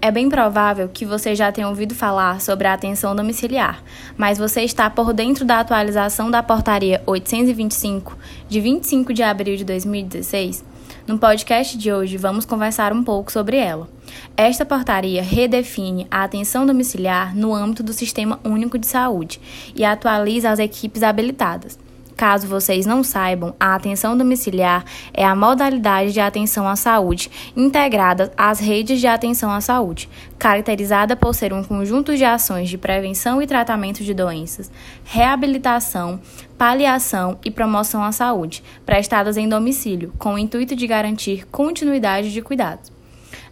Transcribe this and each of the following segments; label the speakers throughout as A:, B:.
A: É bem provável que você já tenha ouvido falar sobre a atenção domiciliar, mas você está por dentro da atualização da Portaria 825, de 25 de abril de 2016? No podcast de hoje, vamos conversar um pouco sobre ela. Esta portaria redefine a atenção domiciliar no âmbito do Sistema Único de Saúde e atualiza as equipes habilitadas. Caso vocês não saibam, a atenção domiciliar é a modalidade de atenção à saúde integrada às redes de atenção à saúde, caracterizada por ser um conjunto de ações de prevenção e tratamento de doenças, reabilitação, paliação e promoção à saúde, prestadas em domicílio, com o intuito de garantir continuidade de cuidados.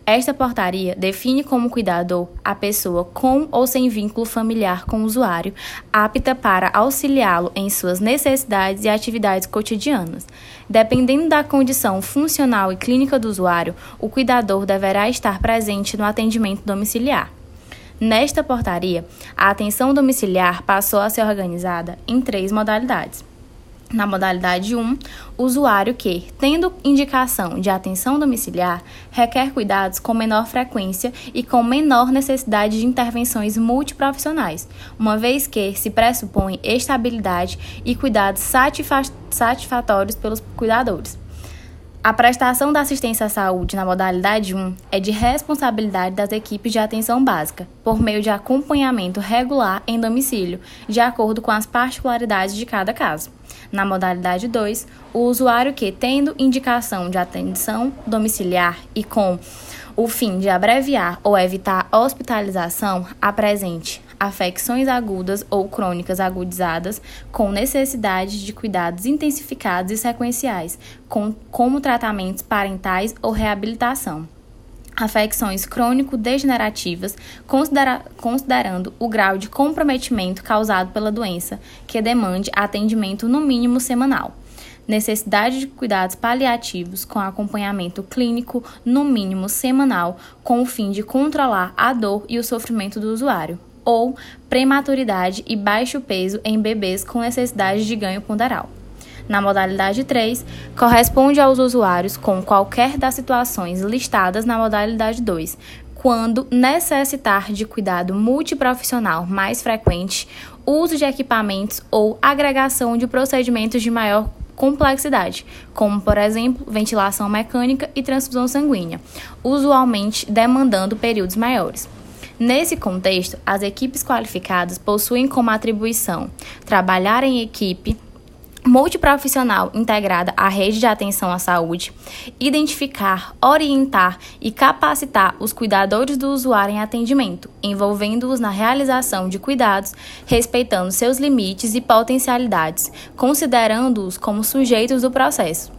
A: Esta portaria define como cuidador a pessoa com ou sem vínculo familiar com o usuário, apta para auxiliá-lo em suas necessidades e atividades cotidianas. Dependendo da condição funcional e clínica do usuário, o cuidador deverá estar presente no atendimento domiciliar. Nesta portaria, a atenção domiciliar passou a ser organizada em três modalidades. Na modalidade 1, usuário que, tendo indicação de atenção domiciliar, requer cuidados com menor frequência e com menor necessidade de intervenções multiprofissionais, uma vez que se pressupõe estabilidade e cuidados satisfatórios pelos cuidadores. A prestação da assistência à saúde na modalidade 1 é de responsabilidade das equipes de atenção básica, por meio de acompanhamento regular em domicílio, de acordo com as particularidades de cada caso. Na modalidade 2, o usuário que, tendo indicação de atenção domiciliar e com o fim de abreviar ou evitar hospitalização, apresente afecções agudas ou crônicas agudizadas com necessidade de cuidados intensificados e sequenciais, com, como tratamentos parentais ou reabilitação afecções crônico-degenerativas, considera considerando o grau de comprometimento causado pela doença, que demande atendimento no mínimo semanal. Necessidade de cuidados paliativos com acompanhamento clínico no mínimo semanal, com o fim de controlar a dor e o sofrimento do usuário ou prematuridade e baixo peso em bebês com necessidade de ganho ponderal. Na modalidade 3, corresponde aos usuários com qualquer das situações listadas na modalidade 2, quando necessitar de cuidado multiprofissional mais frequente, uso de equipamentos ou agregação de procedimentos de maior complexidade, como, por exemplo, ventilação mecânica e transfusão sanguínea, usualmente demandando períodos maiores. Nesse contexto, as equipes qualificadas possuem como atribuição trabalhar em equipe multiprofissional integrada à rede de atenção à saúde, identificar, orientar e capacitar os cuidadores do usuário em atendimento, envolvendo-os na realização de cuidados, respeitando seus limites e potencialidades, considerando-os como sujeitos do processo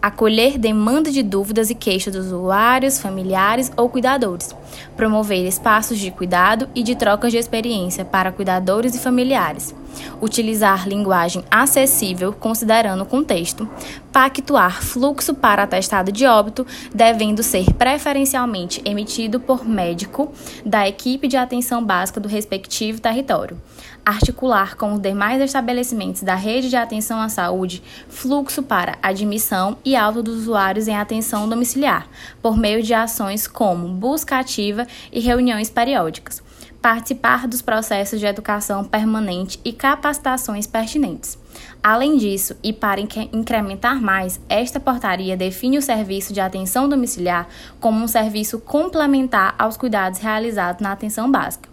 A: acolher demanda de dúvidas e queixas dos usuários, familiares ou cuidadores, promover espaços de cuidado e de trocas de experiência para cuidadores e familiares, utilizar linguagem acessível considerando o contexto, pactuar fluxo para atestado de óbito, devendo ser preferencialmente emitido por médico da equipe de atenção básica do respectivo território, articular com os demais estabelecimentos da rede de atenção à saúde fluxo para admissão e alta dos usuários em atenção domiciliar, por meio de ações como busca ativa e reuniões periódicas. Participar dos processos de educação permanente e capacitações pertinentes. Além disso, e para incrementar mais, esta portaria define o serviço de atenção domiciliar como um serviço complementar aos cuidados realizados na atenção básica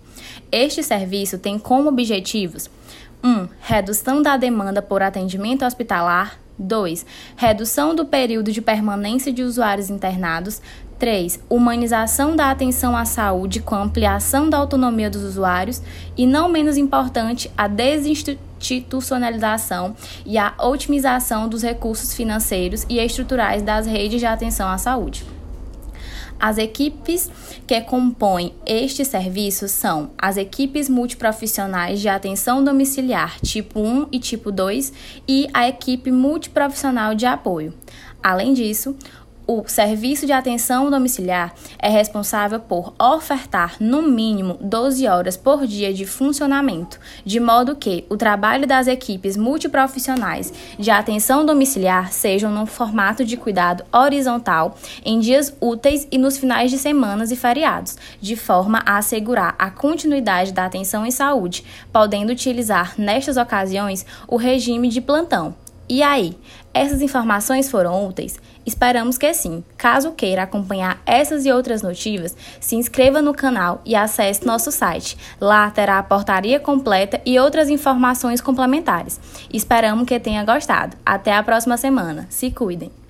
A: este serviço tem como objetivos 1. Um, redução da demanda por atendimento hospitalar. 2. Redução do período de permanência de usuários internados. 3. Humanização da atenção à saúde com ampliação da autonomia dos usuários. E, não menos importante, a desinstitucionalização e a otimização dos recursos financeiros e estruturais das redes de atenção à saúde. As equipes que compõem este serviço são as equipes multiprofissionais de atenção domiciliar tipo 1 e tipo 2 e a equipe multiprofissional de apoio. Além disso, o serviço de atenção domiciliar é responsável por ofertar, no mínimo, 12 horas por dia de funcionamento, de modo que o trabalho das equipes multiprofissionais de atenção domiciliar sejam no formato de cuidado horizontal, em dias úteis e nos finais de semanas e feriados, de forma a assegurar a continuidade da atenção em saúde, podendo utilizar, nestas ocasiões, o regime de plantão. E aí, essas informações foram úteis? Esperamos que sim. Caso queira acompanhar essas e outras notícias, se inscreva no canal e acesse nosso site. Lá terá a portaria completa e outras informações complementares. Esperamos que tenha gostado. Até a próxima semana. Se cuidem!